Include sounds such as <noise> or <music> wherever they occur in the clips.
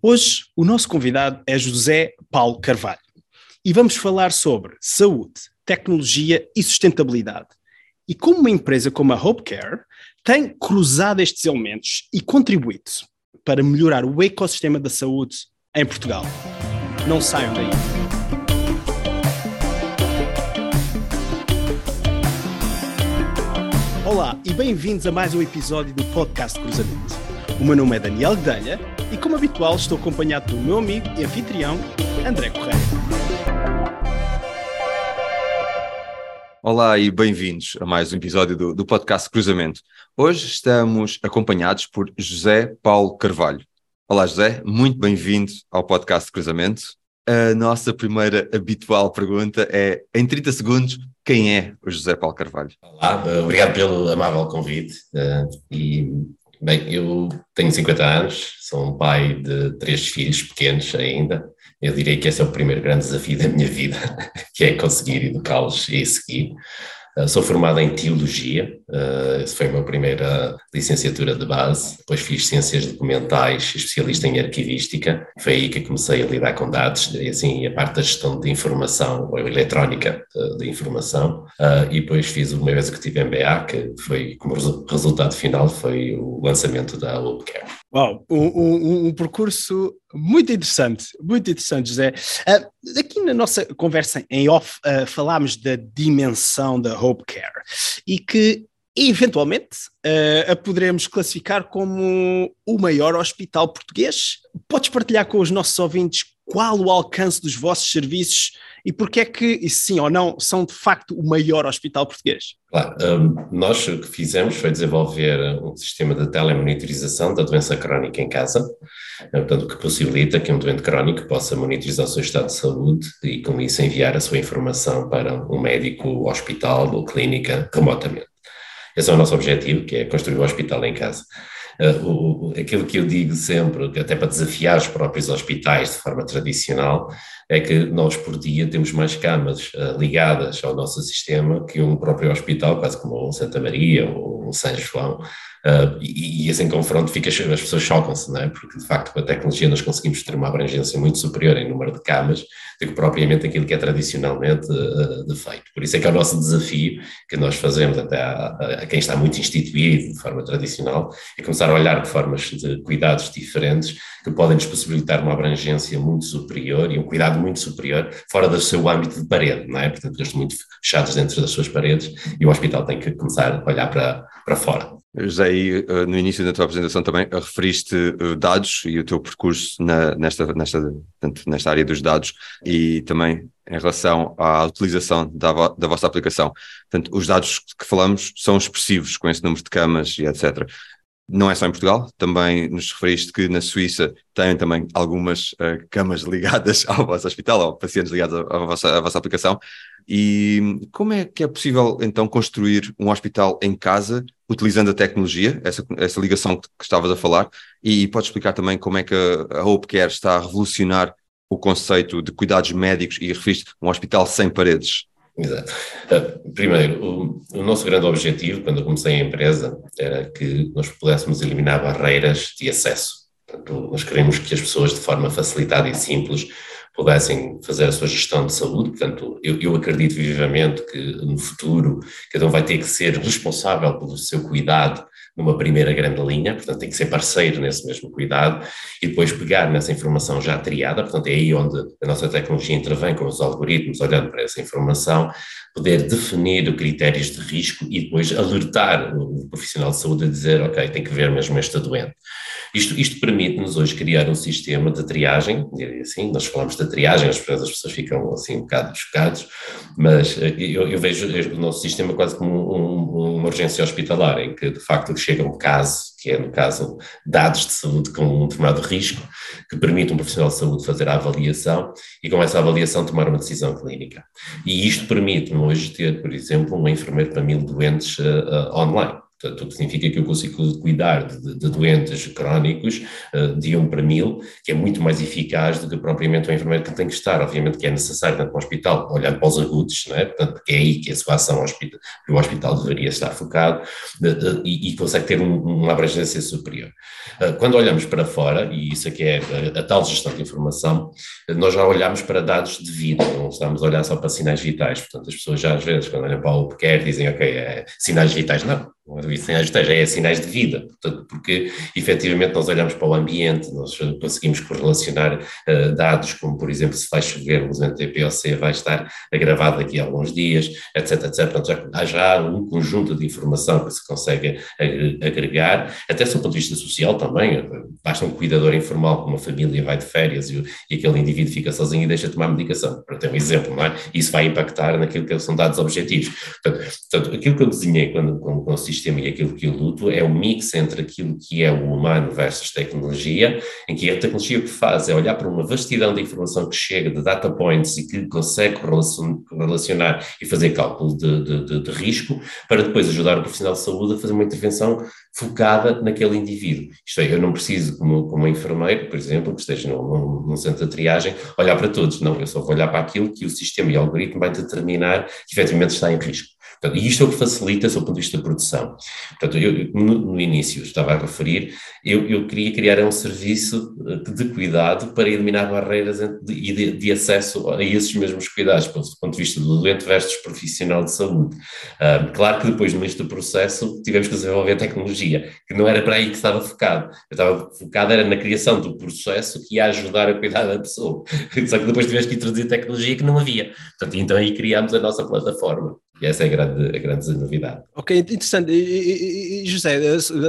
Hoje, o nosso convidado é José Paulo Carvalho e vamos falar sobre saúde, tecnologia e sustentabilidade. E como uma empresa como a HopeCare tem cruzado estes elementos e contribuído para melhorar o ecossistema da saúde em Portugal. Não saiam daí. Olá e bem-vindos a mais um episódio do podcast Cruzamento. O meu nome é Daniel Guedelha e, como habitual, estou acompanhado do meu amigo e anfitrião, André Correia. Olá e bem-vindos a mais um episódio do, do, podcast Cruzamento. Hoje estamos acompanhados por José Paulo Carvalho. Olá, José, muito bem-vindo ao podcast Cruzamento. A nossa primeira habitual pergunta é, em 30 segundos, quem é o José Paulo Carvalho? Olá, obrigado pelo amável convite. Uh, e, bem, eu tenho 50 anos, sou um pai de três filhos pequenos ainda. Eu diria que esse é o primeiro grande desafio da minha vida, <laughs> que é conseguir educá-los e seguir. Uh, sou formado em Teologia, essa foi a minha primeira licenciatura de base. Depois fiz Ciências Documentais, especialista em Arquivística. Foi aí que comecei a lidar com dados, e assim, a parte da gestão de informação, ou eletrónica de, informação. Uh, e depois fiz o meu executivo MBA, que foi, como resultado final, foi o lançamento da Webcare. Uau, um, um, um, percurso muito interessante, muito interessante, José. Uh, aqui na nossa conversa em off, uh, falámos da dimensão da Hope Care e que eventualmente uh, a poderemos classificar como o maior hospital português. Podes partilhar com os nossos ouvintes qual o alcance dos vossos serviços e porque é que, sim ou não, são de facto o maior hospital português? Claro, um, nós o que fizemos foi desenvolver um sistema de telemonitorização da doença crónica em casa, eh, portanto, que possibilita que um doente crónico possa monitorizar o seu estado de saúde e, com isso, enviar a sua informação para um médico, hospital ou clínica remotamente. Esse é o nosso objetivo, que é construir o um hospital em casa. Uh, o, aquilo que eu digo sempre, até para desafiar os próprios hospitais de forma tradicional, é que nós por dia temos mais camas uh, ligadas ao nosso sistema que um próprio hospital, quase como o Santa Maria ou o São João, Uh, e, e, assim confronto fica, as pessoas chocam-se, não é? Porque de facto com a tecnologia nós conseguimos ter uma abrangência muito superior em número de camas do que propriamente aquilo que é tradicionalmente uh, de feito. Por isso é que é o nosso desafio que nós fazemos até a, a, quem está muito instituído de forma tradicional, é começar a olhar de formas de cuidados diferentes que podem nos possibilitar uma abrangência muito superior e um cuidado muito superior fora do seu âmbito de parede, não é? Portanto, eles estão muito fechados dentro das suas paredes e o hospital tem que começar a olhar para, para fora. José, eh, no início da tua apresentação também eh, referiste eh, dados e o teu percurso na, nesta, nesta, portanto, nesta área dos dados e também em relação à utilização da, da vossa aplicação. Portanto, os dados que falamos são expressivos com esse número de camas e etc. Não é só em Portugal, também nos referiste que na Suíça têm também algumas uh, camas <laughs> ligadas ao vosso hospital, ou pacientes ligados à, vossa, vossa aplicação. E como é que é possível então construir um hospital em casa utilizando a tecnologia, essa, essa ligação que, que estavas a falar? E pode explicar também como é que a, a está a revolucionar o conceito de cuidados médicos e referiste um hospital sem paredes? Exato. Uh, primeiro, o, o, nosso grande objetivo, quando eu comecei a empresa, era que nós pudéssemos eliminar barreiras de acesso. Portanto, nós queremos que as pessoas, de forma facilitada e simples, pudessem fazer a sua gestão de saúde. Portanto, eu, eu, acredito vivamente que no futuro cada um vai ter que ser responsável pelo seu cuidado numa primeira grande linha, portanto tem que ser parceiro nesse mesmo cuidado e depois pegar nessa informação já triada, portanto é aí onde a nossa tecnologia intervém com os algoritmos, olhando para essa informação, poder definir critérios de risco e depois alertar o profissional de saúde a dizer, ok, tem que ver mesmo esta doente. Isto, isto permite-nos hoje criar um sistema de triagem, assim, nós falamos de triagem, as pessoas ficam assim um bocado chocados, mas eh, eu, eu vejo o nosso sistema quase como um, uma urgência hospitalar, em que de facto chega um caso, que é no caso dados de saúde com um determinado risco, que permite um profissional de saúde fazer a avaliação e com essa avaliação tomar uma decisão clínica. E isto permite-me hoje ter, por exemplo, um enfermeiro para mil doentes uh, uh, online Portanto, o que significa que eu consigo cuidar de, de doentes crónicos uh, de 1 para 1000, que é muito mais eficaz do que propriamente o enfermeiro que tem que estar. Obviamente que é necessário, tanto no hospital, olhando para os agudos, não é? Portanto, porque é aí que a sua ação hospital, o hospital deveria estar focado uh, uh, e, e, consegue ter um, uma abrangência superior. quando olhamos para fora, e isso aqui é a, a, tal gestão de informação, nós já olhamos para dados de vida, não estamos a olhar só para sinais vitais. Portanto, as pessoas já às vezes, quando olham para o que dizem, ok, é sinais vitais. Não, sinais vitais é sinais de vida, portanto, porque efetivamente nós olhamos para o ambiente, nós conseguimos correlacionar uh, dados como, por exemplo, se vai chover, o evento TPOC vai estar agravado daqui a alguns dias, etc, etc. Portanto, já, há já um conjunto de informação que se consegue agregar, até do ponto de vista social também, basta um cuidador informal que uma família vai de férias e, e aquele indivíduo fica sozinho e deixa de tomar medicação, para ter um exemplo, não é? Isso vai impactar naquilo que são dados objetivos. Portanto, portanto aquilo que eu desenhei quando, quando, quando sistema e aquilo que eu luto é o mix entre aquilo que é o humano versus tecnologia, em que a tecnologia o que faz é olhar para uma vastidão de informação que chega de data points e que consegue relacionar e fazer cálculo de, de, de, de risco, para depois ajudar o profissional de saúde a fazer uma intervenção focada naquele indivíduo. Isto é, eu não preciso, como, como enfermeiro, por exemplo, que esteja num, num, centro de triagem, olhar para todos. Não, eu só vou olhar para aquilo que o sistema e o algoritmo vai determinar que efetivamente está em risco. Portanto, e isto é o que facilita, do ponto de vista da produção. Portanto, eu, no, no início, estava a referir, eu, eu, queria criar um serviço eh, de cuidado para eliminar barreiras e de, de, acesso a esses mesmos cuidados, do ponto de vista do doente versus profissional de saúde. Uh, claro que depois, neste processo, tivemos que desenvolver tecnologia, que não era para aí que estava focado. Eu estava focado era na criação do processo que ia ajudar a cuidar da pessoa. <laughs> Só que depois tivemos que introduzir tecnologia que não havia. Portanto, então aí criámos a nossa plataforma. E essa é a grande, a grande novidade. Ok, interessante. E, e, José,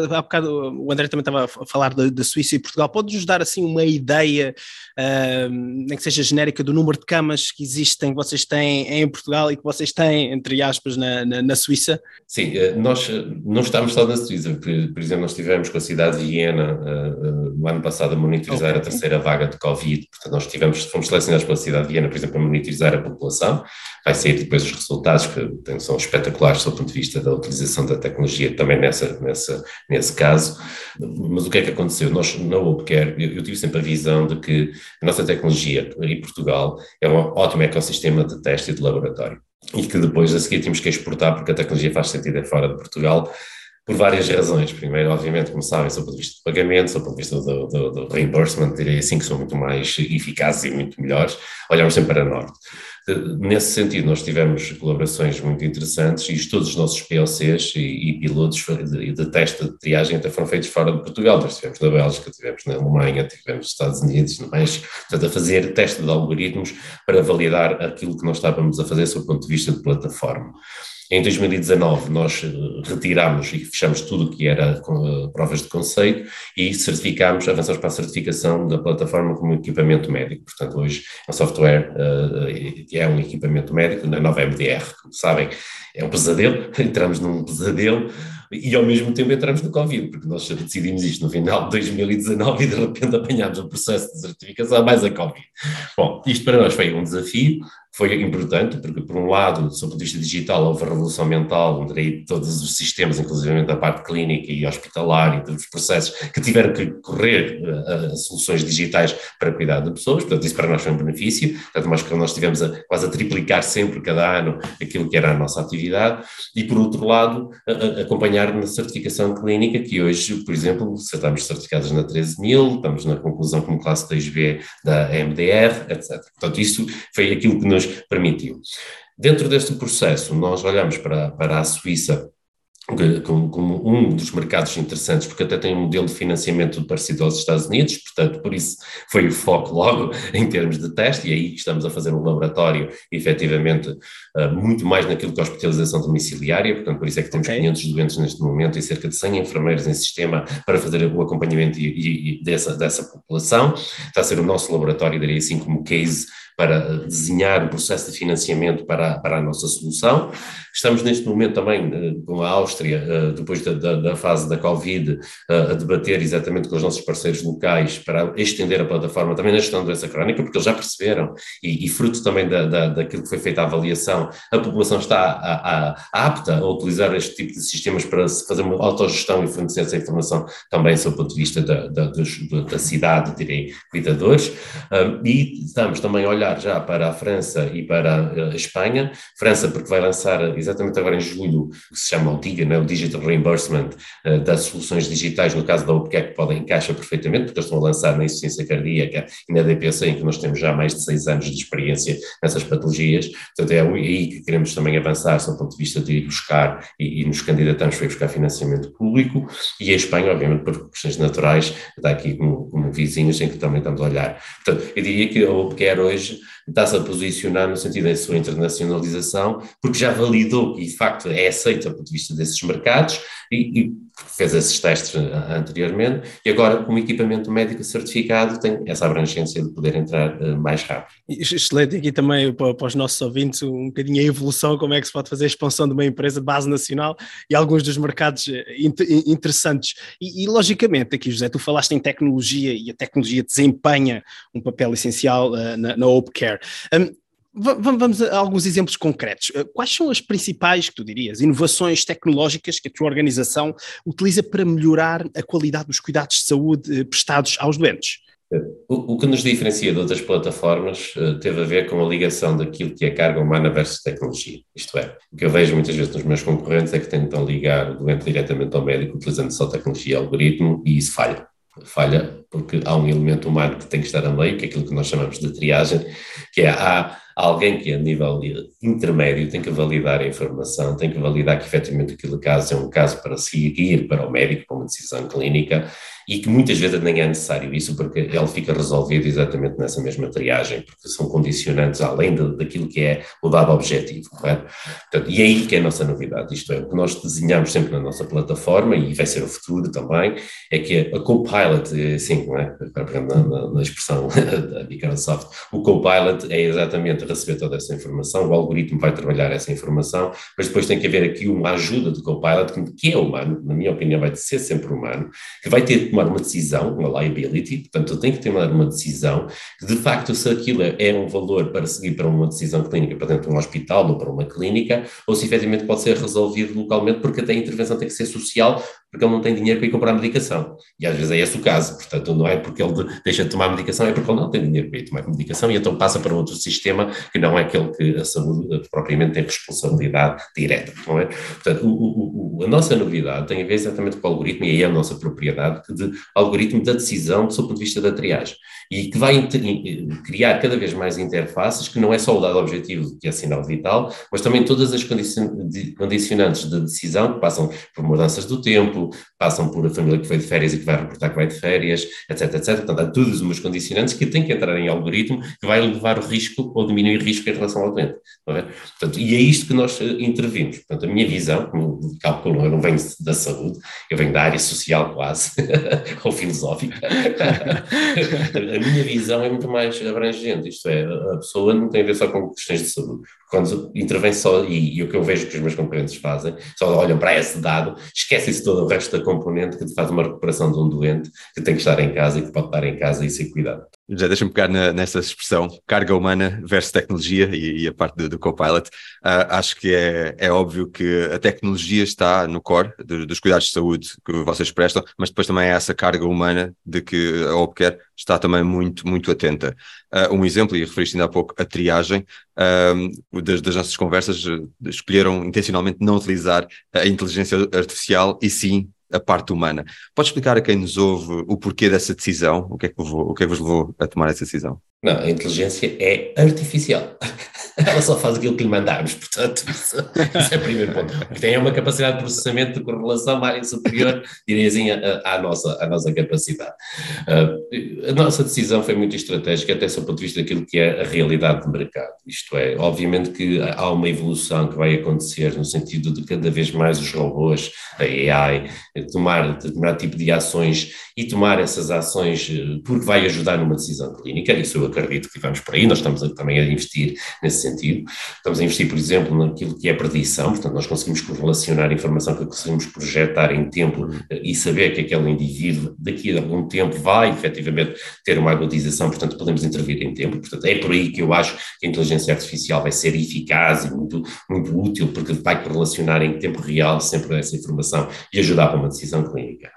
há bocado o André também estava a falar da, Suíça e Portugal. Pode-nos dar assim uma ideia, uh, nem que seja genérica, do número de camas que existem, que vocês têm em Portugal e que vocês têm, entre aspas, na, na, na Suíça? Sim, eh, nós eh, não estamos só na Suíça. Por, por exemplo, nós estivemos com a cidade de Viena uh, no ano passado a monitorizar okay. a terceira vaga de Covid. Portanto, nós tivemos, fomos selecionados pela cidade de Viena, por exemplo, a monitorizar a população. Vai sair depois os resultados que são espetaculares do ponto de vista da utilização da tecnologia também nessa, nessa, nesse caso. Mas o que é que aconteceu? Nós, na Opcare, eu, eu tive sempre a visão de que a nossa tecnologia em Portugal é um ótimo ecossistema de teste e de laboratório. E que depois a seguir temos que exportar, porque a tecnologia faz sentido é fora de Portugal, por várias razões. Primeiro, obviamente, como sabem, do ponto de vista do pagamento, do ponto de vista do, do, do reimbursement, direi assim, que são muito mais eficazes e muito melhores, olhamos sempre para Norte. Nesse sentido, nós tivemos colaborações muito interessantes e todos os nossos POCs e, e pilotos de, de teste de triagem até foram feitos fora de Portugal. Nós tivemos na Bélgica, tivemos na Alemanha, tivemos nos Estados Unidos, no México, portanto, a fazer teste de algoritmos para validar aquilo que nós estávamos a fazer sob o ponto de vista de plataforma. Em 2019, nós eh, retiramos e fechamos tudo o que era eh, provas de conceito e certificámos, avançamos para a certificação da plataforma como equipamento médico. Portanto, hoje é um software, é um equipamento médico na nova MDR. Como sabem, é um pesadelo, <laughs> entramos num pesadelo e ao mesmo tempo entramos no Covid, porque nós decidimos isto no final de 2019 e de repente apanhámos o processo de certificação mais a Covid. Bom, isto para nós foi um desafio, foi importante, porque, por um lado, do ponto de vista digital, houve a revolução mental, onde todos os sistemas, inclusive a parte clínica e hospitalar e todos os processos, que tiveram que correr a, a, soluções digitais para cuidar de pessoas, portanto, isso para nós foi um benefício, portanto, que nós tivemos a, quase a triplicar sempre, cada ano, aquilo que era a nossa atividade, e, por outro lado, a, acompanhar na certificação clínica, que hoje, por exemplo, estamos certificados na 13000, estamos na conclusão como classe 2B da MDR, etc. Portanto, isso foi aquilo que nos permitiu. Dentro deste processo, nós olhamos para, para a Suíça como, um dos mercados interessantes, porque até tem um modelo de financiamento parecido aos Estados Unidos, portanto, por isso foi o foco logo <laughs> em termos de teste, e aí estamos a fazer um laboratório, efetivamente, uh, muito mais naquilo que é a hospitalização domiciliária, portanto, por isso é que temos okay. 500 doentes neste momento e cerca de 100 enfermeiros em sistema para fazer o acompanhamento e, e, e dessa, dessa população. Está a ser o nosso laboratório, daria assim como case para desenhar o processo de financiamento para, para a nossa solução. Estamos neste momento também com a Áustria, depois da, da, da fase da Covid, a debater exatamente com os nossos parceiros locais para estender a plataforma também na gestão da doença crónica, porque eles já perceberam, e, e fruto também da, da, daquilo que foi feita a avaliação, a população está a, a, apta a utilizar este tipo de sistemas para fazer uma autogestão e fornecer essa informação também sob o ponto de vista da, da, da cidade, direi, cuidadores, e estamos também a olhar já para a França e para a Espanha, França porque vai lançar exatamente agora em julho, que se chama o DIGA, né, o Digital Reimbursement uh, das soluções digitais, no caso da OPCAC, que podem encaixa perfeitamente, porque eles estão a lançar na insuficiência cardíaca e na DPC, em que nós temos já mais de seis anos de experiência nessas patologias, portanto é aí que queremos também avançar, do ponto de vista de ir buscar e, e nos candidatamos para ir buscar financiamento público, e a Espanha, obviamente, por questões naturais, está aqui como, como vizinhos em que também estamos a olhar. Portanto, eu diria que a OPCAR hoje está-se a posicionar no sentido da sua internacionalização, porque já validou que, de facto, é aceita do ponto de vista desses mercados e, e fez esses testes anteriormente e agora, como equipamento médico certificado, tem essa abrangência de poder entrar uh, mais rápido. Excelente, aqui também para, para, os nossos ouvintes, um bocadinho a evolução, como é que se pode fazer a expansão de uma empresa base nacional e alguns dos mercados eh, interessantes. E, e, logicamente, aqui, José, tu falaste em tecnologia e a tecnologia desempenha um papel essencial uh, na, na Opecare. Um, Vamos a alguns exemplos concretos. Eh, quais são as principais, que tu dirias, inovações tecnológicas que a tua organização utiliza para melhorar a qualidade dos cuidados de saúde eh, prestados aos doentes? O, que nos diferencia de outras plataformas uh, teve a ver com a ligação daquilo que é carga humana versus tecnologia. Isto é, o que eu vejo muitas vezes nos meus concorrentes é que tentam ligar o doente diretamente ao médico utilizando só tecnologia e algoritmo e isso falha. Falha porque há um elemento humano que tem que estar a meio, que é aquilo que nós chamamos de triagem, que é há alguém que a nível intermédio tem que validar a informação, tem que validar que efetivamente aquele caso é um caso para seguir para o médico, para uma decisão clínica, e que muitas vezes nem é necessário isso, porque ele fica resolvido exatamente nessa mesma triagem, porque são condicionantes além de, daquilo que é o dado objetivo, correto? Portanto, e é aí que é a nossa novidade, isto é, o que nós desenhamos sempre na nossa plataforma, e vai ser o futuro também, é que a Copilot, assim, não é? na, na expressão <laughs> da Microsoft, o Copilot é exatamente receber toda essa informação, o algoritmo vai trabalhar essa informação, mas depois tem que haver aqui uma ajuda do Copilot, que é humano, na minha opinião vai ser sempre humano, que vai ter tomar uma decisão, uma liability, portanto, tenho que tomar uma decisão que, de facto, se aquilo é um valor para seguir para uma decisão clínica para dentro de um hospital ou para uma clínica, ou se efetivamente pode ser resolvido localmente, porque até a intervenção tem que ser social, porque ele não tem dinheiro para ir comprar medicação. E às vezes é esse o caso, portanto, não é porque ele deixa de tomar medicação, é porque ele não tem dinheiro para ir tomar medicação e então passa para outro sistema que não é aquele que a saúde propriamente tem responsabilidade direta, não é? Portanto, o, o, a nossa novidade tem a ver exatamente com o algoritmo, e aí é a nossa propriedade, de algoritmo da decisão do ponto de vista da triagem, e que vai criar cada vez mais interfaces, que não é só o dado objetivo, que é sinal vital, mas também todas as condicionantes de decisão, que passam por mudanças do tempo, passam por a família que foi de férias e que vai reportar que vai de férias, etc, etc. Portanto, há todos os condicionantes que têm que entrar em algoritmo, que vai levar o risco ou diminuir o risco em relação ao doente. É? Portanto, e é isto que nós eh, intervimos. Portanto, a minha visão, como calculo, eu não venho da saúde, eu venho da área social quase, <laughs> ou filosófica. <laughs> a minha visão é muito mais abrangente, isto é, a pessoa não tem a ver só com questões de saúde. Quando intervém só, e, e o que eu vejo que os meus concorrentes fazem, só olham para esse dado, esquecem-se todo o resto da componente que faz uma recuperação de um doente que tem que estar em casa e que pode estar em casa e ser cuidado. Já deixa-me pegar na, nessa expressão, carga humana versus tecnologia e, e a parte do, do Copilot. Uh, acho que é, é óbvio que a tecnologia está no core dos cuidados de saúde que vocês prestam, mas depois também há essa carga humana de que a Opcare está também muito, muito atenta. Uh, um exemplo, e referiste ainda há pouco, a triagem, uh, das, das, nossas conversas, escolheram intencionalmente não utilizar a inteligência artificial e sim a parte humana. Pode explicar a quem nos ouve o porquê dessa decisão? O que é que, levou, o que, é que vos levou a tomar essa decisão? Não, a inteligência é artificial. <laughs> ela só faz aquilo que lhe mandamos, portanto, isso, é o primeiro ponto. Porque tem uma capacidade de processamento de correlação mais superior, diria assim, à, nossa, à nossa capacidade. Uh, a nossa decisão foi muito estratégica, até do ponto de vista daquilo que é a realidade de mercado. Isto é, obviamente que há uma evolução que vai acontecer no sentido de cada vez mais os robôs, a AI, tomar determinado tipo de ações e tomar essas ações eh, porque vai ajudar numa decisão clínica, isso eu acredito que vamos por aí, nós estamos também a investir nesse sentido. Estamos a investir, por exemplo, naquilo que é predição, portanto, nós conseguimos correlacionar a informação que conseguimos projetar em tempo eh, e saber que aquele indivíduo daqui a algum tempo vai efetivamente ter uma agudização, portanto, podemos intervir em tempo. Portanto, é por aí que eu acho que a inteligência artificial vai ser eficaz e muito, muito útil, porque vai correlacionar em tempo real sempre essa informação e ajudar para uma decisão clínica.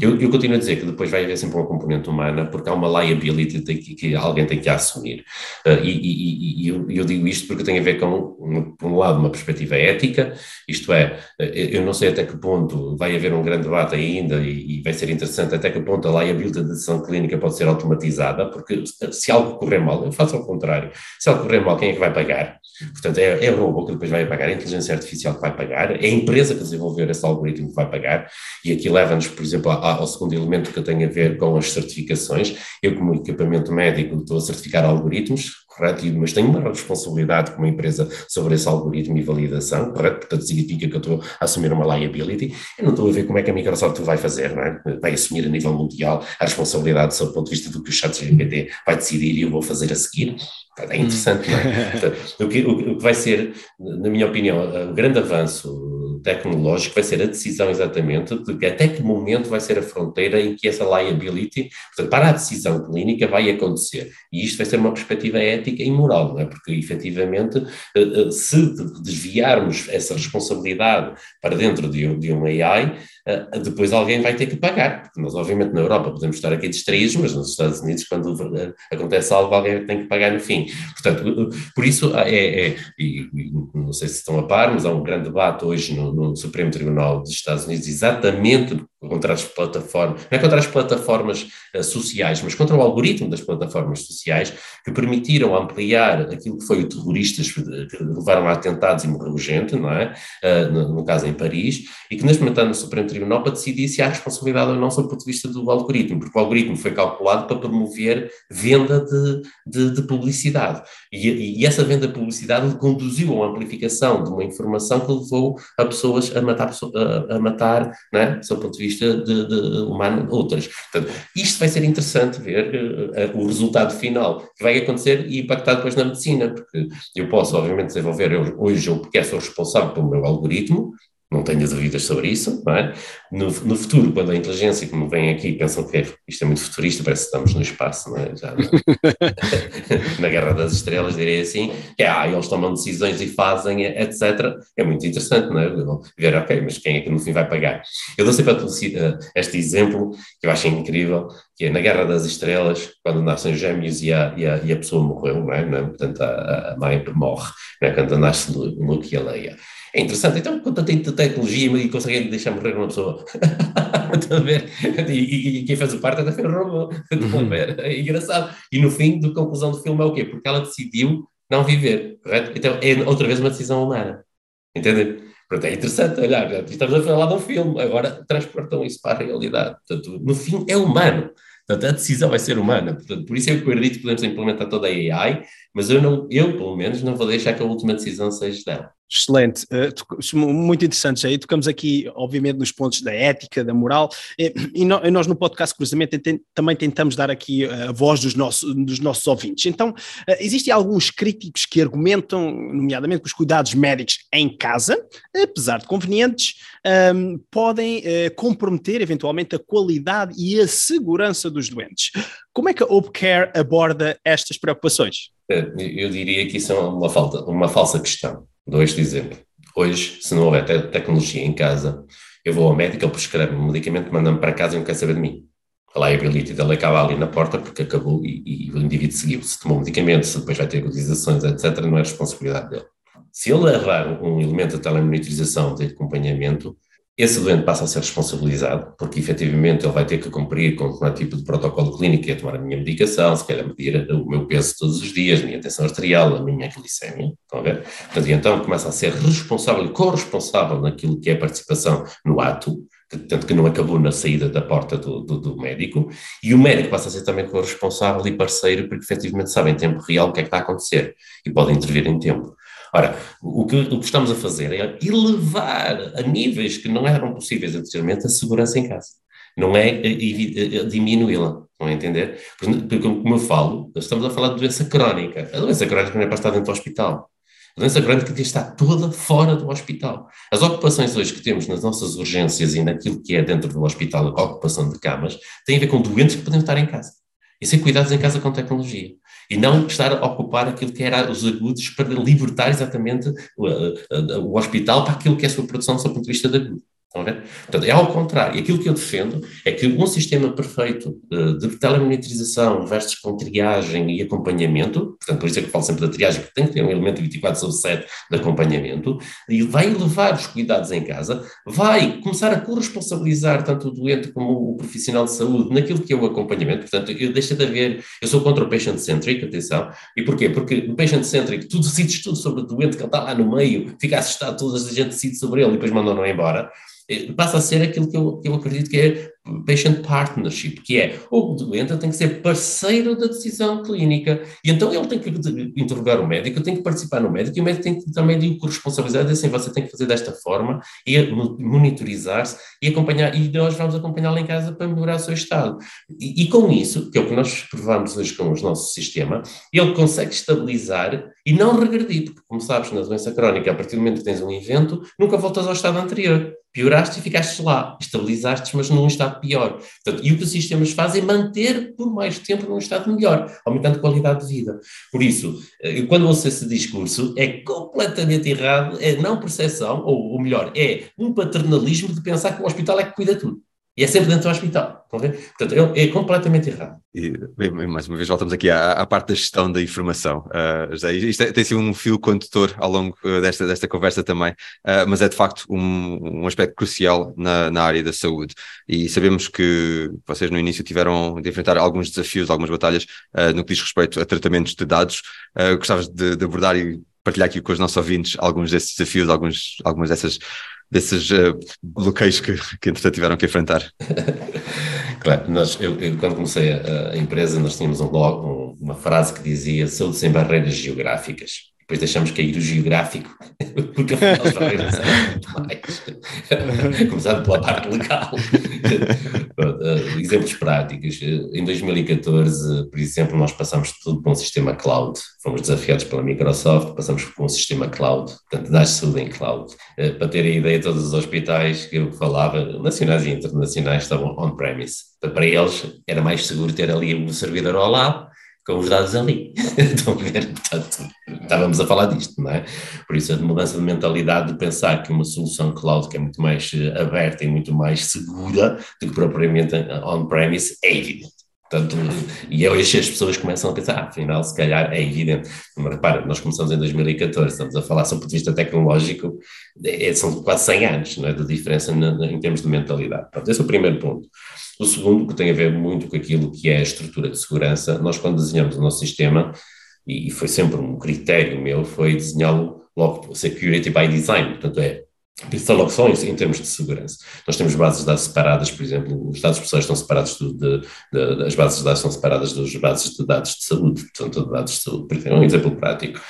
Eu, eu, continuo a dizer que depois vai haver sempre uma componente humana, porque há uma liability que, que alguém tem que assumir. Uh, e, e, e eu, eu, digo isto porque tem a ver com, por um lado, uma perspectiva ética, isto é, eu não sei até que ponto vai haver um grande debate ainda e, e vai ser interessante até que ponto a liability da decisão clínica pode ser automatizada, porque se algo correr mal, eu faço ao contrário, se algo correr mal, quem é que vai pagar? Portanto, é, é o robô que depois vai pagar, a inteligência artificial que vai pagar, é a empresa que desenvolver esse algoritmo que vai pagar, e aqui leva-nos, por exemplo, ao segundo elemento que tem a ver com as certificações. Eu, como equipamento médico, estou a certificar algoritmos, correto? Mas tenho uma responsabilidade como empresa sobre esse algoritmo e validação, correto? Portanto, significa que eu estou a assumir uma liability. Eu não estou a ver como é que a Microsoft vai fazer, não é? Vai assumir a nível mundial a responsabilidade sob o ponto de vista do que o ChatGPT vai decidir e eu vou fazer a seguir. É interessante, não é? <laughs> o, que, o que vai ser, na minha opinião, o grande avanço tecnológico vai ser a decisão exatamente de até que momento vai ser a fronteira em que essa liability, portanto, para a decisão clínica vai acontecer. E isto vai ser uma perspectiva ética e moral, não é? Porque efetivamente, eh, eh, se desviarmos essa responsabilidade para dentro de de um AI, uh, depois alguém vai ter que pagar, porque nós obviamente na Europa podemos estar aqui distraídos, mas nos Estados Unidos quando acontece algo alguém tem que pagar no fim. Portanto, por isso é, é e, não sei se estão a par, mas há um grande debate hoje no, no Supremo Tribunal dos Estados Unidos exatamente contra as plataformas, não é contra as plataformas uh, sociais, mas contra o algoritmo das plataformas sociais que permitiram ampliar aquilo que foi o terroristas que levaram a atentados e morreu gente, não é? Uh, no, no, caso em Paris, e que neste momento está no Supremo Tribunal para decidir se há responsabilidade ou não sob o ponto de vista do algoritmo, porque o algoritmo foi calculado para promover venda de, de, de publicidade. E, e, essa venda de publicidade conduziu uma amplificação de uma informação que levou a pessoas a matar, a, a matar né, sob o ponto de vista de, de humano, outras. Portanto, isto vai ser interessante ver uh, o resultado final que vai acontecer e impactar depois na medicina, porque eu posso, obviamente, desenvolver, eu, hoje eu quero ser responsável pelo meu algoritmo, não tenho dúvidas sobre isso, não é? No, no futuro, quando a inteligência, como vem aqui, pensam que isto é muito futurista, parece que estamos no espaço, é? Já <laughs> na Guerra das Estrelas, direi assim, que é, ah, eles tomam decisões e fazem, etc. É muito interessante, não é? Ver, ok, mas quem é que no fim vai pagar? Eu dou sempre eh, este exemplo, que eu acho incrível, que é na Guerra das Estrelas, quando nascem os gêmeos e a, e a, e a pessoa morreu, não é? Portanto, a, a mãe morre, não é? quando nasce Luke e a Leia. É interessante. Então, quando tem tecnologia e conseguem deixar morrer uma pessoa. <laughs> a ver? E, e, e, quem fez o parto até foi o robô. <laughs> Uhum. É engraçado. E no fim, a conclusão do filme é o quê? Porque ela decidiu não viver, correto? Então, é outra vez uma decisão humana. Entende? Portanto, é interessante olhar. Estamos a falar de um filme, agora transportam isso para a realidade. Portanto, no fim, é humano. Portanto, a decisão vai ser humana. Portanto, por isso é que eu acredito que podemos implementar toda a AI, mas eu, não, eu, pelo menos, não vou deixar que a última decisão seja dela. Excelente, uh, muito interessante aí. Tocamos aqui, obviamente, nos pontos da ética, da moral, e, e nós no podcast Cruzamento também tentamos dar aqui a voz dos nossos, dos nossos ouvintes. Então, existem alguns críticos que argumentam, nomeadamente, que os cuidados médicos em casa, apesar de convenientes, ehm, podem comprometer eventualmente a qualidade e a segurança dos doentes. Como é que a OpeCare aborda estas preocupações? Eu diria que isso é uma, falta, uma falsa questão. Dou este exemplo. Hoje, se não houver te tecnologia em casa, eu vou ao médico, ele prescreve um medicamento, manda-me para casa e não quer saber de mim. A liability dele acaba ali na porta porque acabou e, e o indivíduo seguiu. Se tomou medicamento, se depois vai ter utilizações, etc., não é responsabilidade dele. Se ele levar um elemento de telemonitorização de acompanhamento, esse doente passa a ser responsabilizado, porque efetivamente ele vai ter que cumprir com um tipo de protocolo clínico, é tomar a minha medicação, se calhar medir o meu peso todos os dias, a minha tensão arterial, a minha glicemia, estão a ver? Portanto, então começa a ser responsável e corresponsável naquilo que é a participação no ato, tanto que não acabou na saída da porta do, do, do, médico, e o médico passa a ser também corresponsável e parceiro, porque efetivamente sabe em tempo real o que é que está a acontecer e pode intervir em tempo. Ora, o que, o que estamos a fazer é elevar a níveis que não eram possíveis anteriormente a segurança em casa. Não é diminuí-la, não é entender? Porque, como eu falo, estamos a falar de doença crónica. A doença crónica não é para estar dentro do hospital. A doença crónica está toda fora do hospital. As ocupações hoje que temos nas nossas urgências e naquilo que é dentro do hospital, a ocupação de camas, tem a ver com doentes que podem estar em casa. E ser cuidados em casa com tecnologia e não estar a ocupar aquilo que era os agudos para libertar exatamente o, o hospital para aquilo que é a sua produção do ponto de vista de agudo. Estão a ver? Portanto, é ao contrário. Aquilo que eu defendo é que um sistema perfeito eh, de telemonitorização versus com triagem e acompanhamento, portanto, por isso é que eu falo sempre da triagem, que tem que ter um elemento 24 sobre 7 de acompanhamento, e vai elevar os cuidados em casa, vai começar a corresponsabilizar tanto o doente como o profissional de saúde naquilo que é o acompanhamento. Portanto, eu deixo de haver, eu sou contra o patient-centric, atenção, e porquê? Porque no patient-centric tu decides tudo sobre o doente, que ele está lá no meio, fica assustado, toda a gente decide sobre ele e depois mandam-no embora. Eh, passa a ser aquilo que eu, que eu acredito que é patient partnership, que é o doente tem que ser parceiro da decisão clínica e então ele tem que interrogar o médico, tem que participar no médico e o médico tem que também de corresponsabilizar, assim, você tem que fazer desta forma e monitorizar-se e acompanhar, e nós vamos acompanhá-lo em casa para melhorar o seu estado. E, e, com isso, que é o que nós provamos hoje com o nosso sistema, ele consegue estabilizar e não regredir, porque como sabes, na doença crónica, a partir do momento que tens um evento, nunca voltas ao estado anterior pioraste e ficaste lá, estabilizaste, mas num estado pior. Portanto, e o que os sistemas fazem é manter por mais tempo num estado melhor, aumentando a qualidade de vida. Por isso, eh, quando ouço esse discurso, é completamente errado, é não percepção, ou, ou melhor, é um paternalismo de pensar que o hospital é que cuida tudo. E é sempre dentro do hospital. Portanto, é, é, completamente errado. E, bem, mais uma vez, voltamos aqui à, à parte da gestão da informação. Uh, José, isto é, tem sido um fio condutor ao longo uh, desta, desta conversa também, uh, mas é de facto um, um aspecto crucial na, na área da saúde. E sabemos que vocês no início tiveram de enfrentar alguns desafios, algumas batalhas no que diz respeito a tratamentos de dados. gostavas de, de abordar e partilhar aqui com os nossos ouvintes alguns desses desafios, alguns, algumas dessas desses uh, bloqueios que, que entretanto tiveram que enfrentar? <laughs> claro, nós, eu, eu, quando comecei a, a, empresa, nós tínhamos um blog, um, uma frase que dizia saúde sem barreiras geográficas depois deixamos cair o geográfico, <laughs> porque eram muito mais. <laughs> Começando pela parte legal. uh, exemplos práticos. Em 2014, por exemplo, nós passamos tudo para um sistema cloud. Fomos desafiados pela Microsoft, passamos por um sistema cloud, portanto, das saúde em cloud. Uh, para terem ideia, todos os hospitais que eu falava, nacionais e internacionais, estavam on-premise. Para eles, era mais seguro ter ali um servidor ao lado com os dados ali. <laughs> Estão a ver? Portanto, estávamos a falar disto, não é? Por isso, a mudança de mentalidade de pensar que uma solução cloud que é muito mais eh, aberta e muito mais segura do que propriamente on-premise é evidente. Portanto, e é hoje as pessoas começam a pensar, ah, afinal, se calhar é evidente. Mas repara, nós começamos em 2014, estamos a falar, sob o ponto de vista tecnológico, é, são quase 100 anos não é, de diferença na, na, em termos de mentalidade. Portanto, esse é o primeiro ponto. O segundo, que tem a ver muito com aquilo que é a estrutura de segurança, nós quando desenhamos o nosso sistema, e foi sempre um critério meu, foi desenhá-lo logo security by design, portanto é logo só em, termos de segurança. Nós temos bases de dados separadas, por exemplo, os dados pessoais estão separados, de, de, de, as bases de dados são separadas das bases de dados de saúde, portanto, dados de saúde, exemplo, um exemplo prático,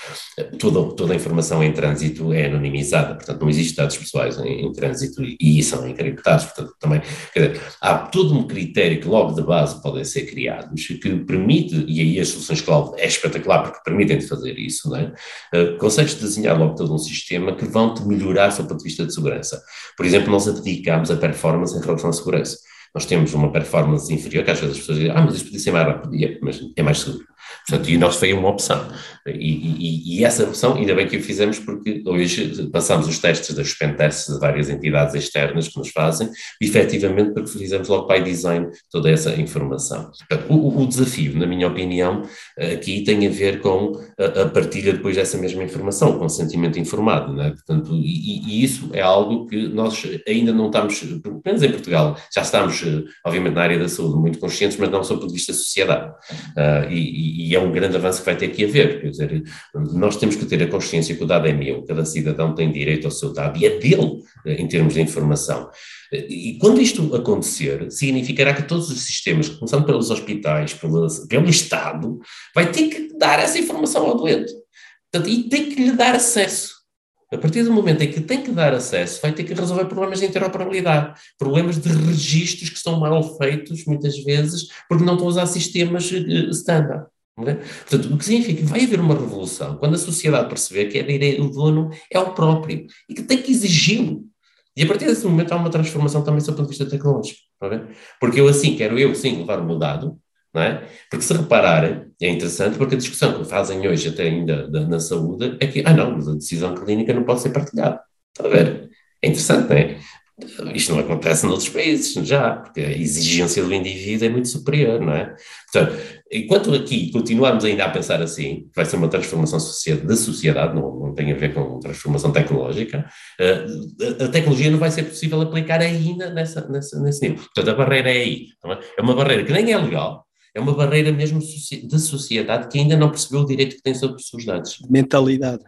toda, toda a informação em trânsito é anonimizada, portanto, não existe dados pessoais em, em trânsito e, e, são encriptados, portanto, também, quer dizer, há todo um critério que logo de base podem ser criados, que permite, e aí as soluções cloud é espetacular porque permitem-te fazer isso, não é? Uh, consegues desenhar logo todo um sistema que vão-te melhorar, do ponto de vista vista de segurança. Por exemplo, nós abdicamos a performance em relação à segurança. Nós temos uma performance inferior, que às vezes as pessoas dizem, ah, mas isto podia ser mais rápido, mas é mais seguro. Portanto, e nós foi uma opção. E, e, e, essa opção, ainda bem que o fizemos, porque hoje passamos os testes das pentests de várias entidades externas que nos fazem, efetivamente porque fizemos logo by design toda essa informação. Portanto, o, o, desafio, na minha opinião, aqui tem a ver com a, a partilha depois dessa mesma informação, o consentimento informado, né? Portanto, e, e, isso é algo que nós ainda não estamos, pelo menos em Portugal, já estamos, obviamente, na área da saúde muito conscientes, mas não só do ponto de vista da sociedade. Uh, e, e, é um grande avanço que vai ter que haver. Quer dizer, nós temos que ter a consciência que o dado é meu, cada cidadão tem direito ao seu dado e é dele em termos de informação. E quando isto acontecer, significará que todos os sistemas, começando pelos hospitais, pelo, pelo Estado, vai ter que dar essa informação ao doente. Portanto, e tem que lhe dar acesso. A partir do momento em que tem que dar acesso, vai ter que resolver problemas de interoperabilidade, problemas de registros que são mal feitos, muitas vezes, porque não estão a usar sistemas uh, standard. Portanto, o que significa que vai haver uma revolução quando a sociedade perceber que é o dono é o próprio e que tem que exigi-lo. E a partir desse momento há uma transformação também do ponto de vista tecnológico. Porque eu assim quero eu sim levar o meu dado, é? Porque se repararem, é interessante porque a discussão que fazem hoje até ainda na saúde é que, ah não, mas a decisão clínica não pode ser partilhada. Está a ver? É interessante, não é? Isto não acontece noutros países, já, porque a exigência do indivíduo é muito superior, não é? Portanto, enquanto aqui continuarmos ainda a pensar assim, vai ser uma transformação da sociedade, não, não tem a ver com transformação tecnológica, eh, a tecnologia não vai ser possível aplicar ainda nessa, nessa, nesse nível. Portanto, a barreira é aí. É? é uma barreira que nem é legal, é uma barreira mesmo de sociedade que ainda não percebeu o direito que tem sobre <laughs> os seus dados. Mentalidade.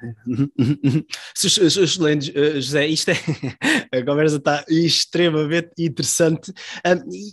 Excelente, eh, José, isto é, <laughs> a conversa está extremamente interessante.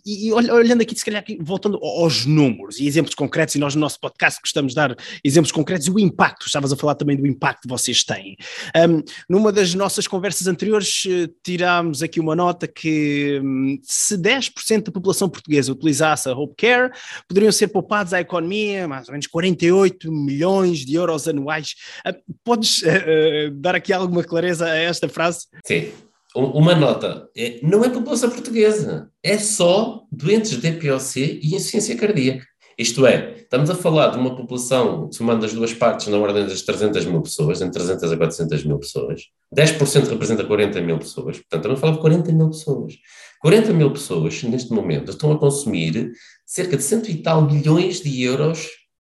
e, olhando aqui, se calhar, voltando aos números e exemplos concretos, e nós no nosso podcast gostamos de dar exemplos concretos e o impacto, estavas a falar também do impacto que vocês têm. Um, numa das nossas conversas anteriores, eh, tirámos aqui uma nota que hum, se 10% da população portuguesa utilizasse a Hope Care, poderiam ser poupados à economia mais ou menos 48 milhões de euros anuais. Ah, podes uh, dar aqui alguma clareza a esta frase? Sim. Uma nota, é, não é população portuguesa, é só doentes de DPOC e insuficiência cardíaca. Isto é, estamos a falar de uma população, somando as duas partes, na ordem das 300 mil pessoas, entre 300 a 400 mil pessoas. 10% representa 40 mil pessoas. Portanto, estamos a falar de 40 mil pessoas. 40 mil pessoas, neste momento, estão a consumir cerca de cento e tal milhões de euros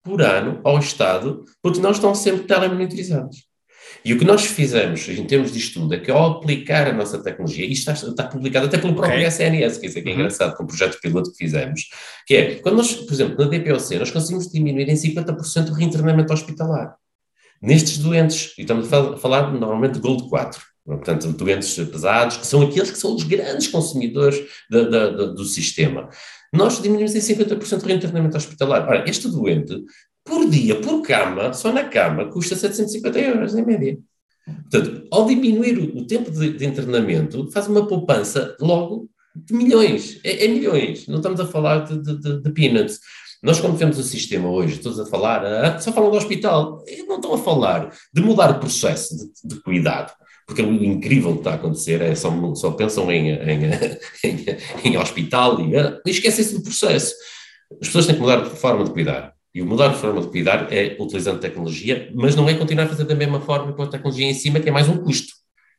por ano ao Estado, porque não estão sempre telemonitorizados. E o que nós fizemos em termos de estudo é que ao aplicar a nossa tecnologia, e isto está, está publicado até pelo próprio okay. SNS, que isso é é uhum. engraçado, com o projeto piloto que fizemos, que é, quando nós, por exemplo, na DPOC, nós conseguimos diminuir em 50% o reinternamento hospitalar. Nestes doentes, e estamos a falar normalmente de Gold 4, portanto, doentes pesados, que são aqueles que são os grandes consumidores da, da, da, do sistema. Nós diminuímos em 50% o reinternamento hospitalar. Ora, este doente, por dia, por cama, só na cama, custa 750 euros em média. Portanto, ao diminuir o tempo de, de internamento, faz uma poupança logo de milhões. É, é milhões. Não estamos a falar de, de, de, peanuts. Nós, quando temos o sistema hoje, todos a falar, ah, só falam do hospital, não estão a falar de mudar o processo de cuidado porque o incrível que está a acontecer é só, só pensam em, em, em, em hospital e, ah, e esquecem-se do processo. As pessoas têm que mudar de forma de cuidar. E o mudar de forma de cuidar é utilizando tecnologia, mas não é continuar a fazer da mesma forma com a tecnologia em cima, que é mais um custo.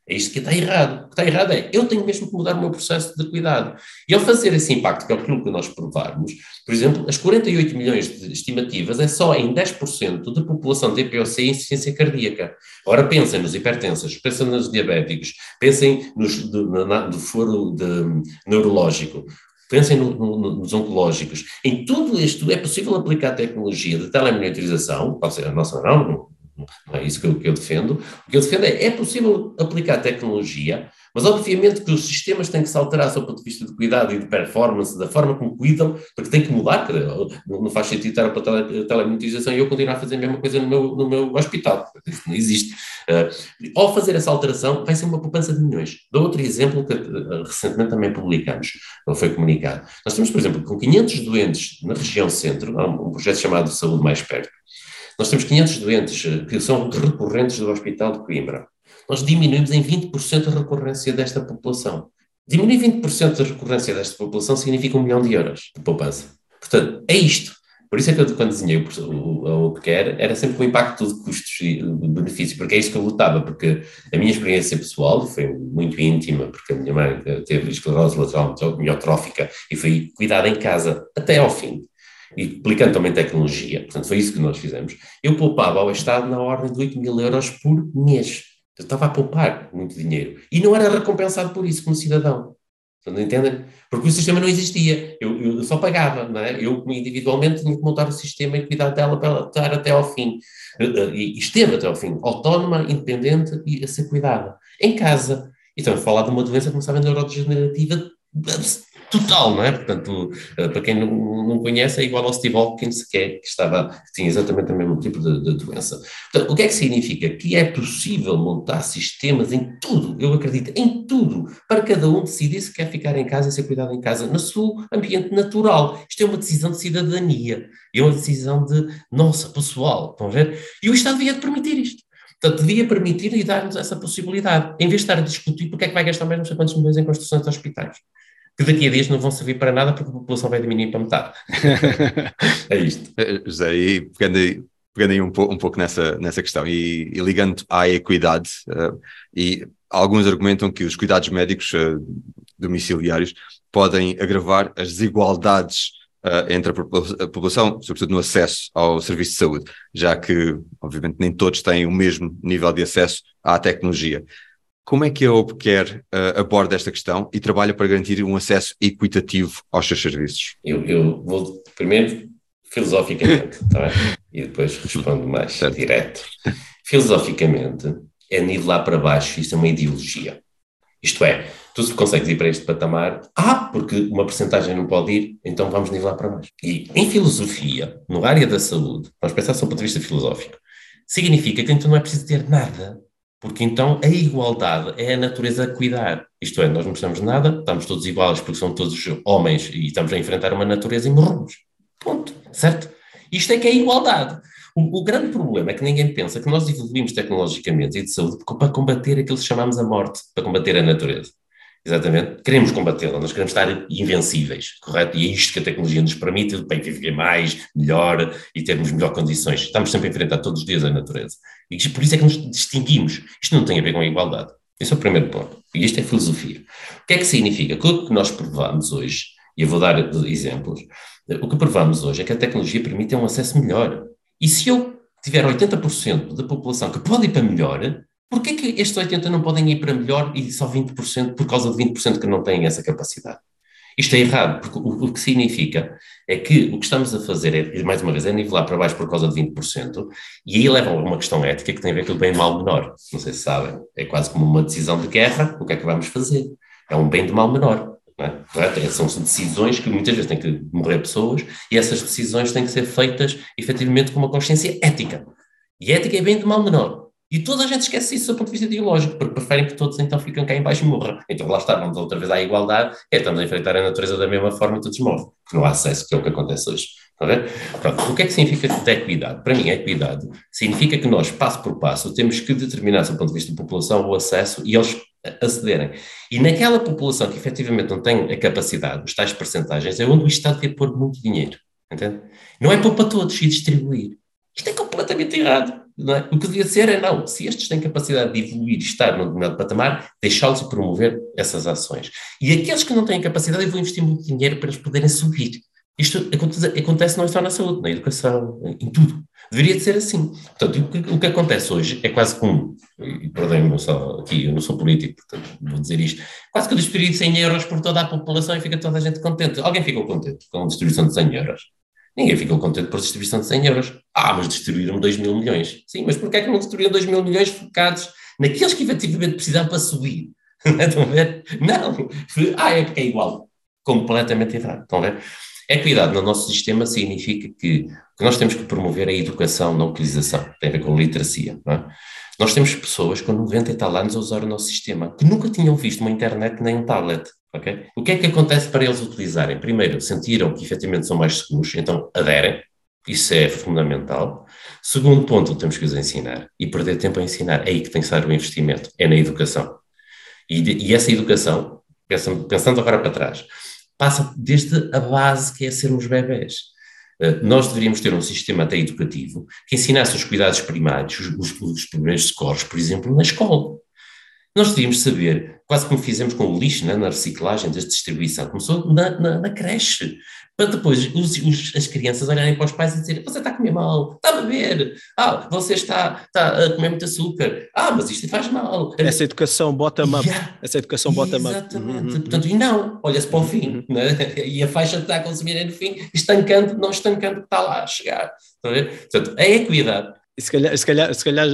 É isto que está errado. O que está errado é eu tenho mesmo que mudar o meu processo de cuidado. E ao fazer esse impacto, que é aquilo que nós provarmos, por exemplo, as 48 milhões de estimativas é só em 10% da população de EPOC e insuficiência cardíaca. Ora, pensem nos hipertensos, pensem nos diabéticos, pensem nos, do, na, do foro de, neurológico, pensem no, no, nos oncológicos. Em tudo isto é possível aplicar tecnologia de telemonitorização, pode ser a nossa não, não é isso que eu, que eu, defendo. O que eu defendo é é possível aplicar tecnologia, mas obviamente que os sistemas têm que se alterar do ponto de vista de cuidado e de performance, da forma como cuidam, porque tem que mudar, não faz sentido estar para a telemonitorização e eu continuar a fazer a mesma coisa no meu, no meu hospital, isso não existe. Uh, ao fazer essa alteração, vai ser uma poupança de milhões. Dou outro exemplo que uh, recentemente também publicamos, não foi comunicado. Nós temos, por exemplo, com 500 doentes na região centro, um projeto chamado Saúde Mais Perto, nós temos 500 doentes eh, que são recorrentes do Hospital de Coimbra. Nós diminuímos em 20% a recorrência desta população. Diminuir 20% da recorrência desta população significa um milhão de euros de poupança. Portanto, é isto. Por isso é que eu, quando desenhei ao que quer, era sempre o impacto de custos e benefícios, porque é isso que eu lutava, porque a minha experiência pessoal foi muito íntima, porque a minha mãe teve esclerose lateral miotrófica e foi cuidada em casa até ao fim, e aplicando também tecnologia, portanto foi isso que nós fizemos. Eu poupava ao Estado na ordem de 8 mil euros por mês. Eu estava a poupar muito dinheiro. E não era recompensado por isso como cidadão. Não entendem? Porque o sistema não existia. Eu, eu só pagava, não é? Eu, individualmente, tinha que montar o sistema e cuidar dela para ela estar até ao fim. E esteve até ao fim. Autónoma, independente e a ser cuidada. Em casa. E a falar de uma doença que começava a neurodegenerativa total, não é? Portanto, eh, para quem não, conhece, é igual ao Steve Hopkins, que, é, que, estava, que tinha exatamente o mesmo tipo de, de, doença. Portanto, o que é que significa? Que é possível montar sistemas em tudo, eu acredito, em tudo, para cada um decidir se quer ficar em casa e ser cuidado em casa, no seu ambiente natural. Isto é uma decisão de cidadania, é uma decisão de, nossa, pessoal, estão a ver? E o Estado devia permitir isto. Portanto, devia permitir e dar-nos essa possibilidade, em vez de estar a discutir porque é que vai gastar mais não sei quantos milhões em construções de hospitais que daqui a dias não vão servir para nada porque a população vai diminuir para metade. <laughs> é isto. Eh, José, e pegando aí, pegando aí um, pouco, um pouco nessa, nessa questão e, e ligando à equidade, uh, e alguns argumentam que os cuidados médicos uh, domiciliários podem agravar as desigualdades uh, entre a, população, sobretudo no acesso ao serviço de saúde, já que, obviamente, nem todos têm o mesmo nível de acesso à tecnologia. Como é que a OPCare uh, aborda esta questão e trabalha para garantir um acesso equitativo aos seus serviços? Eu, eu vou primeiro filosoficamente, <laughs> tá e depois respondo mais certo. direto. Filosoficamente, é nivelar para baixo, isto é uma ideologia. Isto é, tu se consegues ir para este patamar, ah, porque uma porcentagem não pode ir, então vamos nivelar para baixo. E em filosofia, no área da saúde, vamos pensar só do ponto de vista filosófico, significa que então não é preciso ter nada porque então a igualdade é a natureza a cuidar. Isto é, nós não precisamos de nada, estamos todos iguais porque são todos homens e estamos a enfrentar uma natureza e morremos. Ponto. Certo? Isto é que é a igualdade. O, o, grande problema é que ninguém pensa que nós evoluímos tecnologicamente e de saúde para combater aquilo que chamamos a morte, para combater a natureza. Exatamente. Queremos combatê-la, nós queremos estar invencíveis, correto? E é isto que a tecnologia nos permite, para viver mais, melhor e termos melhores condições. Estamos sempre a enfrentar todos os dias a natureza. E por isso é que nos distinguimos. Isto não tem a ver com a igualdade. Esse é o primeiro ponto. E isto é filosofia. O que é que significa? O que nós provamos hoje, e eu vou dar exemplos, o que provamos hoje é que a tecnologia permite um acesso melhor. E se eu tiver 80% da população que pode ir para melhor, por que estes 80% não podem ir para melhor e só 20% por causa de 20% que não têm essa capacidade? Isto é errado, porque o, o, que significa é que o que estamos a fazer, é, mais uma vez, é nivelar para baixo por causa de 20%, e aí leva a uma questão ética que tem a ver com o bem e mal menor. Não sei se sabem, é quase como uma decisão de guerra, o que é que vamos fazer? É um bem de mal menor. É? Correto? São decisões que muitas vezes têm que morrer pessoas e essas decisões têm que ser feitas efetivamente com uma consciência ética. E ética é bem de mal menor. E toda a gente esquece isso do ponto de vista ideológico, porque preferem que todos então fiquem cá em baixo e morram. Então lá está, vamos outra vez à igualdade, é estamos a enfrentar a natureza da mesma forma e todos morrem, porque não há acesso, que é o que acontece hoje. Pronto, o que é que significa ter equidade? Para mim, a equidade significa que nós, passo por passo, temos que determinar, do ponto de vista da população, o acesso e eles acederem. E naquela população que efetivamente não tem a capacidade, os tais percentagens, é onde o Estado devia pôr muito dinheiro. Entende? Não é pôr para todos e distribuir. Isto é completamente errado. É? O que devia ser é, não, se estes têm capacidade de evoluir e estar no determinado patamar, deixá-los e promover essas ações. E aqueles que não têm capacidade, eu vou investir muito dinheiro para eles poderem subir. Isto acontece, acontece não só na saúde, na educação, em tudo. Deveria de ser assim. Portanto, o que, o que acontece hoje é quase como, e perdoem-me só aqui, eu não sou político, portanto vou dizer isto, quase que eu distribuí 100 euros por toda a população e fica toda a gente contente. Alguém ficou contente com a distribuição de 100 euros? Ninguém ficou contente por distribuição de 100 euros. Ah, mas distribuíram 2 mil milhões. Sim, mas porquê é que não distribuíram 2 mil milhões focados naqueles que efetivamente precisavam para subir? <laughs> Estão a ver? Não. Ah, é porque é igual. Completamente errado. Estão a ver? Equidade no nosso sistema significa que, que nós temos que promover a educação na utilização. Tem a ver com literacia. É? Nós temos pessoas com 90 e tal anos a usar o nosso sistema, que nunca tinham visto uma internet nem um tablet. Okay? O que é que acontece para eles utilizarem? Primeiro, sentiram que efetivamente são mais seguros, então aderem, isso é fundamental. Segundo ponto, temos que os ensinar e perder tempo a ensinar. É aí que tem que estar o investimento, é na educação. E, de, e essa educação, pensando agora para trás, passa desde a base que é sermos bebés. Uh, nós deveríamos ter um sistema até educativo que ensinasse os cuidados primários, os, os, os primeiros socorros, por exemplo, na escola. Nós devíamos saber, quase como fizemos com o lixo, né, na reciclagem da distribuição, começou na, na, na creche para depois os, os, as crianças olharem para os pais e dizerem: Você está a comer mal, está a beber, ah, você está, está a comer muito açúcar, ah, mas isto faz mal. Essa educação bottom-up. Yeah. Essa educação bottom-up. Exatamente. Uhum. Portanto, e não, olha-se para o fim. Uhum. Né? E a faixa que está a consumir é no fim, estancando, não estancando o que está lá a chegar. Portanto, a equidade e se calhar, se calhar, se calhar,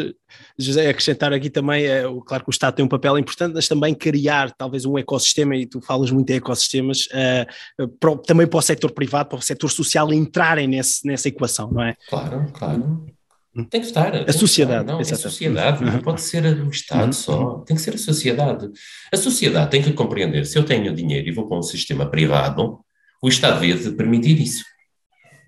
José, acrescentar aqui também, é, claro que o Estado tem um papel importante, mas também criar talvez um ecossistema, e tu falas muito em ecossistemas, uh, para, também para o setor privado, para o setor social entrarem nesse, nessa equação, não é? Claro, claro. Hum. Tem que estar. A sociedade. Estar, não, é a sociedade, não pode ser o Estado uhum. só, tem que ser a sociedade. A sociedade tem que compreender, se eu tenho dinheiro e vou para um sistema privado, o Estado devia permitir isso.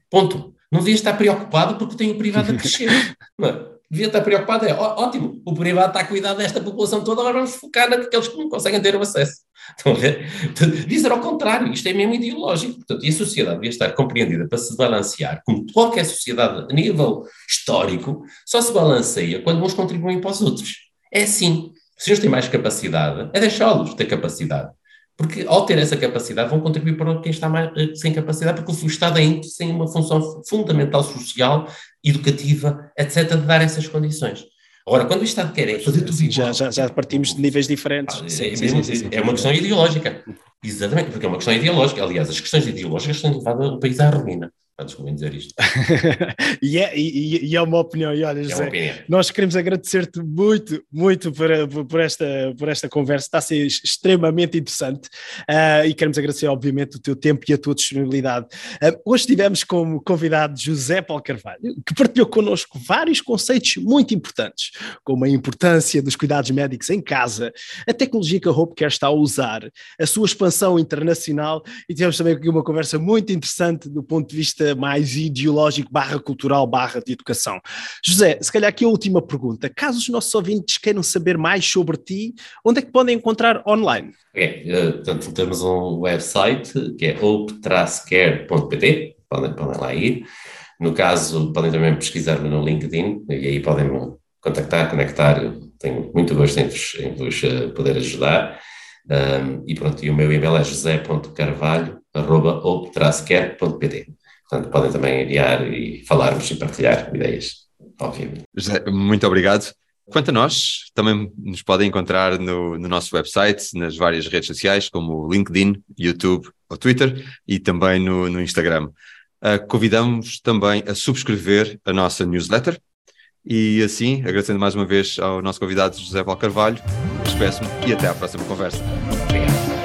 Ponto. Não devia estar preocupado porque tem o privado a crescer. <laughs> Não, devia estar preocupado, é ótimo, o privado está a cuidar desta população toda, agora vamos focar naqueles que não conseguem ter o acesso. Estão a ver? Devia ser ao contrário, isto é mesmo ideológico. Portanto, e a sociedade devia estar compreendida para se balancear, como qualquer sociedade a nível histórico, só se balanceia quando uns contribuem para os outros. É assim. Se uns têm mais capacidade, é deixá-los ter capacidade. Porque ao ter essa capacidade vão contribuir para quem está mais, eh, sem capacidade, porque o Estado ainda tem uma função fundamental social, educativa, etc., de dar essas condições. Agora, quando o Estado quer é fazer tudo igual... Já, já, já partimos de níveis diferentes. Ah, sim, é, sim, sim, é, uma questão ideológica. Exatamente, porque é uma questão ideológica. Aliás, as questões ideológicas têm levado o país à ruína. Desculpem dizer isto. <laughs> e, é, e, e, é uma opinião, e olha, é José, opinião. nós queremos agradecer-te muito, muito por, por, esta, por esta conversa, está a ser extremamente interessante uh, e queremos agradecer, obviamente, o teu tempo e a tua disponibilidade. Uh, hoje tivemos como convidado José Paulo Carvalho, que partilhou connosco vários conceitos muito importantes, como a importância dos cuidados médicos em casa, a tecnologia que a Hope Care está a usar, a sua expansão internacional e tivemos também aqui uma conversa muito interessante do ponto de vista mais ideológico, barra cultural, barra de educação. José, se calhar aqui a última pergunta. Caso os nossos ouvintes queiram saber mais sobre ti, onde é que podem encontrar online? É, portanto, temos um website que é op-care.pt, podem, podem lá ir. No caso, podem também pesquisar-me no LinkedIn e aí podem me contactar, conectar. tenho muito gosto em vos, em vos eh, poder ajudar. Um, e pronto, e o meu e-mail é josé.carvalho.op-care.pt. Portanto, podem também enviar e falarmos e partilhar ideias, obviamente. José, muito obrigado. Quanto a nós, também nos podem encontrar no, no nosso website, nas várias redes sociais, como LinkedIn, YouTube ou Twitter, e também no, no Instagram. Uh, convidamos também a subscrever a nossa newsletter. E assim, agradecendo mais uma vez ao nosso convidado José Val Carvalho, despeço-me e até à próxima conversa. Obrigado.